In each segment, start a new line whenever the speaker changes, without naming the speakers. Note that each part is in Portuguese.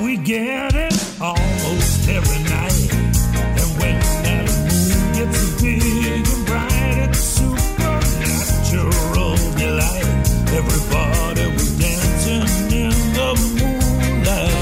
We get it almost every night. And when moon gets big and bright, it's delight. Everybody dancing in the moonlight.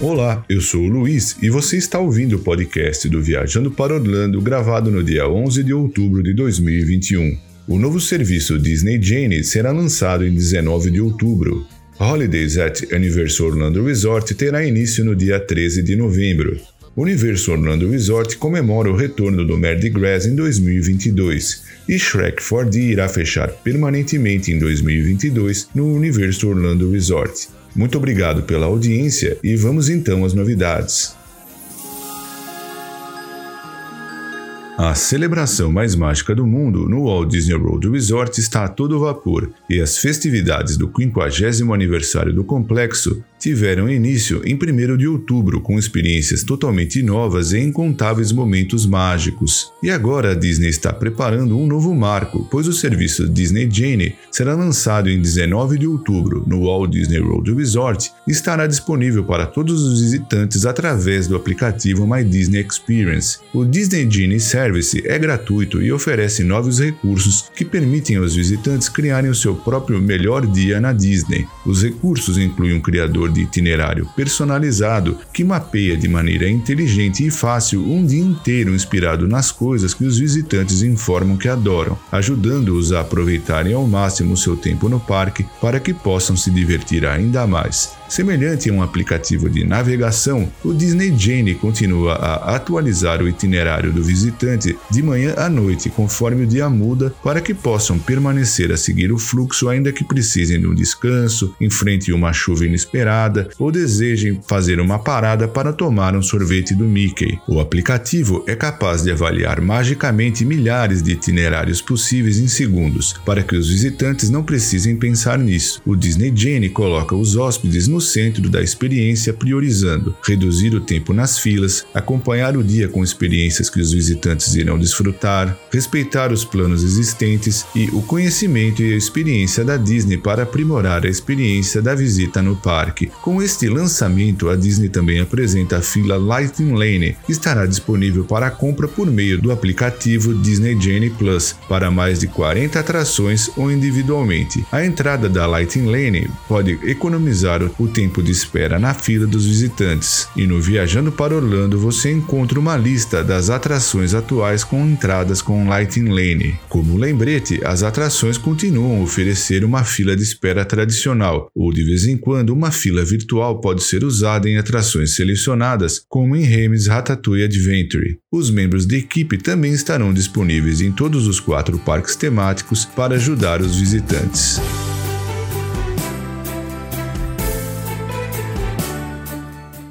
Olá, eu sou o Luiz e você está ouvindo o podcast do Viajando para Orlando, gravado no dia 11 de outubro de 2021. O novo serviço Disney Genie será lançado em 19 de outubro. Holidays at Universal Orlando Resort terá início no dia 13 de novembro. Universo Orlando Resort comemora o retorno do Mardi Gras em 2022 e Shrek 4D irá fechar permanentemente em 2022 no Universo Orlando Resort. Muito obrigado pela audiência e vamos então às novidades. A celebração mais mágica do mundo no Walt Disney World Resort está a todo vapor e as festividades do 50º aniversário do complexo tiveram início em 1 de outubro com experiências totalmente novas e incontáveis momentos mágicos. E agora a Disney está preparando um novo marco, pois o serviço Disney Genie será lançado em 19 de outubro no Walt Disney World Resort e estará disponível para todos os visitantes através do aplicativo My Disney Experience. O Disney Genie Service é gratuito e oferece novos recursos que permitem aos visitantes criarem o seu próprio melhor dia na Disney. Os recursos incluem um criador de itinerário personalizado que mapeia de maneira inteligente e fácil um dia inteiro inspirado nas coisas que os visitantes informam que adoram, ajudando-os a aproveitarem ao máximo seu tempo no parque para que possam se divertir ainda mais. Semelhante a um aplicativo de navegação, o Disney Genie continua a atualizar o itinerário do visitante de manhã à noite, conforme o dia muda, para que possam permanecer a seguir o fluxo ainda que precisem de um descanso, enfrentem uma chuva inesperada ou desejem fazer uma parada para tomar um sorvete do Mickey. O aplicativo é capaz de avaliar magicamente milhares de itinerários possíveis em segundos, para que os visitantes não precisem pensar nisso. O Disney Genie coloca os hóspedes no no centro da experiência, priorizando reduzir o tempo nas filas, acompanhar o dia com experiências que os visitantes irão desfrutar, respeitar os planos existentes e o conhecimento e a experiência da Disney para aprimorar a experiência da visita no parque. Com este lançamento, a Disney também apresenta a fila Lightning Lane, que estará disponível para compra por meio do aplicativo Disney Genie Plus para mais de 40 atrações ou individualmente. A entrada da Lightning Lane pode economizar o o tempo de espera na fila dos visitantes. E no Viajando para Orlando você encontra uma lista das atrações atuais com entradas com Lighting Lane. Como lembrete, as atrações continuam a oferecer uma fila de espera tradicional, ou de vez em quando uma fila virtual pode ser usada em atrações selecionadas, como em Remis Ratatouille Adventure. Os membros da equipe também estarão disponíveis em todos os quatro parques temáticos para ajudar os visitantes.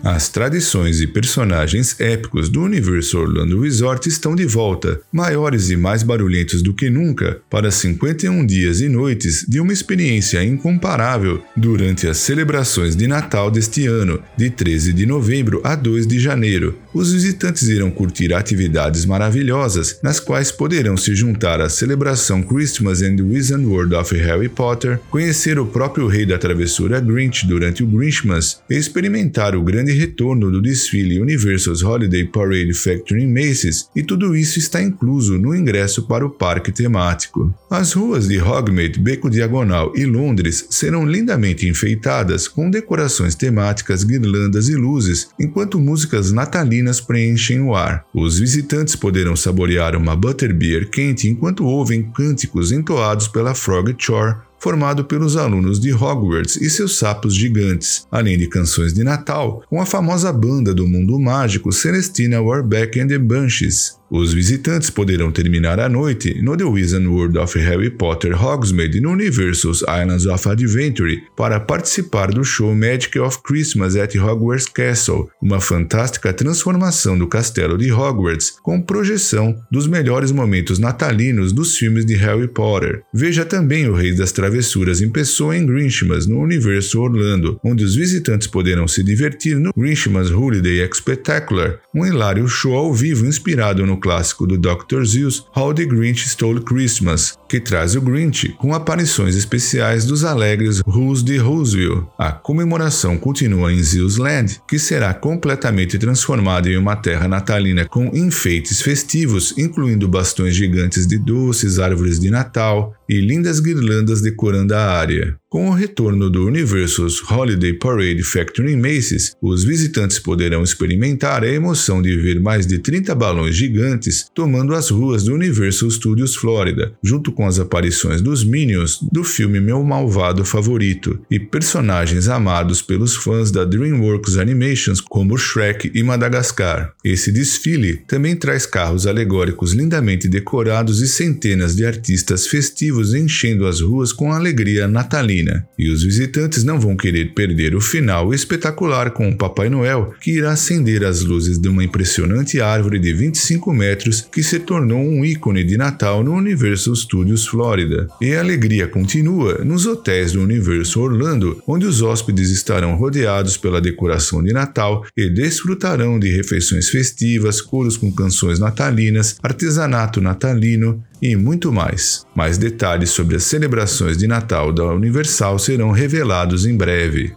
As tradições e personagens épicos do universo Orlando Resort estão de volta, maiores e mais barulhentos do que nunca, para 51 dias e noites de uma experiência incomparável durante as celebrações de Natal deste ano, de 13 de novembro a 2 de janeiro. Os visitantes irão curtir atividades maravilhosas, nas quais poderão se juntar à celebração Christmas and the Wizard World of Harry Potter, conhecer o próprio rei da travessura Grinch durante o Grinchmas e experimentar o grande retorno do desfile Universal's Holiday Parade Factory em Macy's, e tudo isso está incluso no ingresso para o parque temático. As ruas de Hogsmeade, Beco Diagonal e Londres serão lindamente enfeitadas com decorações temáticas, guirlandas e luzes, enquanto músicas natalinas preenchem o ar. Os visitantes poderão saborear uma butterbeer quente enquanto ouvem cânticos entoados pela Frog Shore formado pelos alunos de Hogwarts e seus sapos gigantes, além de canções de Natal, com a famosa banda do mundo mágico Celestina Warbeck and the Banshees. Os visitantes poderão terminar a noite no The Wizard World of Harry Potter Hogsmeade no Universal's Islands of Adventure para participar do show Magic of Christmas at Hogwarts Castle, uma fantástica transformação do castelo de Hogwarts com projeção dos melhores momentos natalinos dos filmes de Harry Potter. Veja também o Rei das Travessuras em pessoa em Grinchmas no Universo Orlando, onde os visitantes poderão se divertir no Grinchmas Holiday Spectacular, um hilário show ao vivo inspirado no clássico do Dr. Zeus, How the Grinch Stole Christmas, que traz o Grinch com aparições especiais dos alegres Who's de Whoville. A comemoração continua em Zeus Land, que será completamente transformada em uma terra natalina com enfeites festivos, incluindo bastões gigantes de doces, árvores de Natal e lindas guirlandas decorando a área. Com o retorno do Universal's Holiday Parade Factory em Macy's, os visitantes poderão experimentar a emoção de ver mais de 30 balões gigantes tomando as ruas do Universal Studios Florida, junto com as aparições dos Minions do filme Meu Malvado Favorito e personagens amados pelos fãs da DreamWorks Animations como Shrek e Madagascar. Esse desfile também traz carros alegóricos lindamente decorados e centenas de artistas festivos enchendo as ruas com alegria natalina e os visitantes não vão querer perder o final espetacular com o Papai Noel, que irá acender as luzes de uma impressionante árvore de 25 metros que se tornou um ícone de Natal no Universal Studios Florida. E a alegria continua nos hotéis do Universo Orlando, onde os hóspedes estarão rodeados pela decoração de Natal e desfrutarão de refeições festivas, coros com canções natalinas, artesanato natalino, e muito mais. Mais detalhes sobre as celebrações de Natal da Universal serão revelados em breve.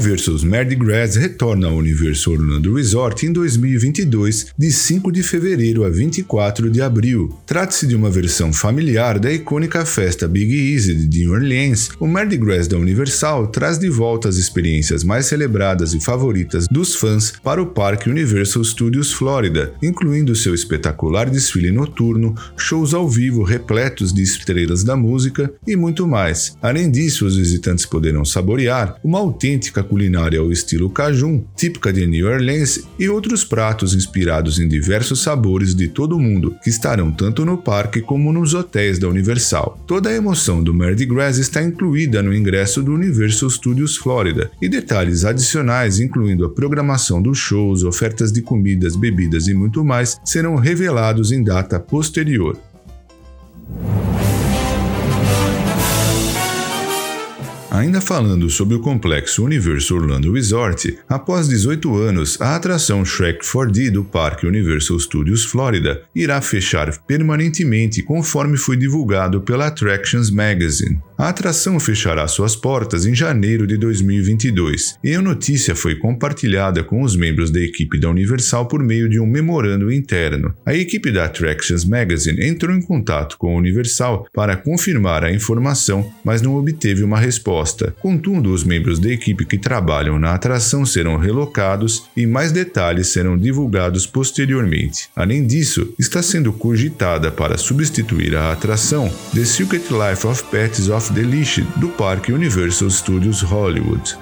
Universal's Mardi Gras retorna ao Universo Orlando Resort em 2022, de 5 de fevereiro a 24 de abril. Trata-se de uma versão familiar da icônica festa Big Easy de New Orleans. O Mardi Gras da Universal traz de volta as experiências mais celebradas e favoritas dos fãs para o Parque Universal Studios Florida, incluindo seu espetacular desfile noturno, shows ao vivo repletos de estrelas da música e muito mais. Além disso, os visitantes poderão saborear uma autêntica culinária ao estilo cajun, típica de New Orleans, e outros pratos inspirados em diversos sabores de todo o mundo, que estarão tanto no parque como nos hotéis da Universal. Toda a emoção do Mardi Gras está incluída no ingresso do Universal Studios Florida, e detalhes adicionais, incluindo a programação dos shows, ofertas de comidas, bebidas e muito mais, serão revelados em data posterior. Ainda falando sobre o complexo Universal Orlando Resort, após 18 anos, a atração Shrek 4D do Parque Universal Studios Florida irá fechar permanentemente conforme foi divulgado pela Attractions Magazine. A atração fechará suas portas em janeiro de 2022 e a notícia foi compartilhada com os membros da equipe da Universal por meio de um memorando interno. A equipe da Attractions Magazine entrou em contato com a Universal para confirmar a informação, mas não obteve uma resposta. Contudo, os membros da equipe que trabalham na atração serão relocados e mais detalhes serão divulgados posteriormente. Além disso, está sendo cogitada para substituir a atração The Secret Life of Pets of Delish do Parque Universal Studios Hollywood.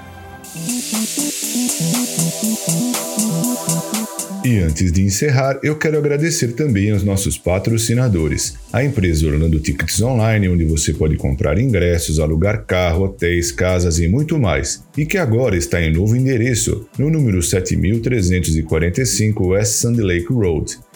E antes de encerrar, eu quero agradecer também aos nossos patrocinadores, a empresa Orlando Tickets Online, onde você pode comprar ingressos, alugar carro, hotéis, casas e muito mais, e que agora está em novo endereço, no número 7345 West Sand Lake Road.